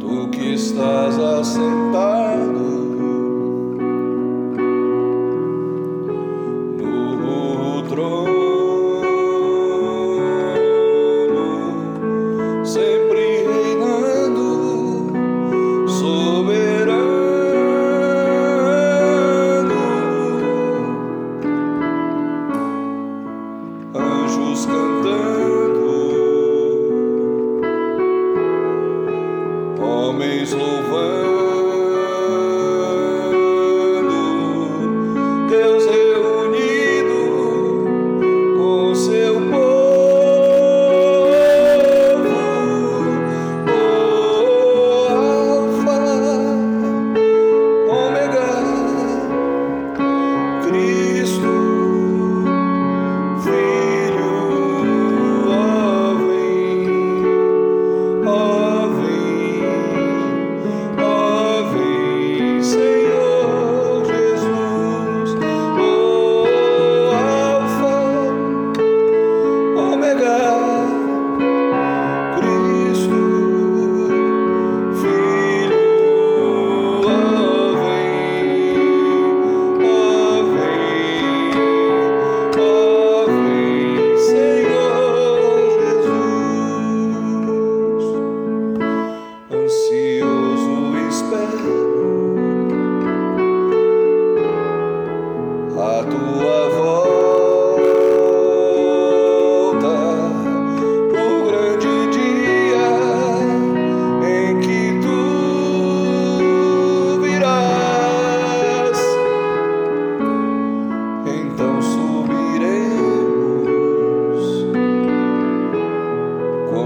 Tu que estás assentado Homens louvando.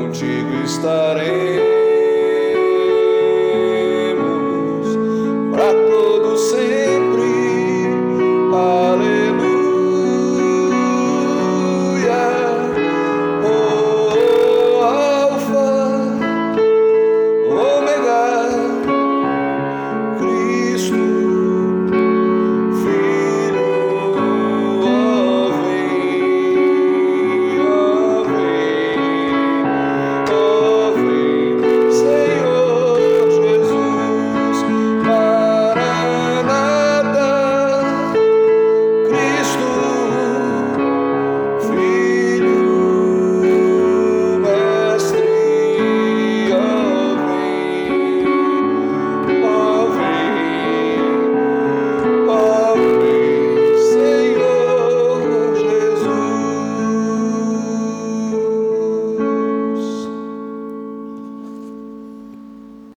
non ci guistare.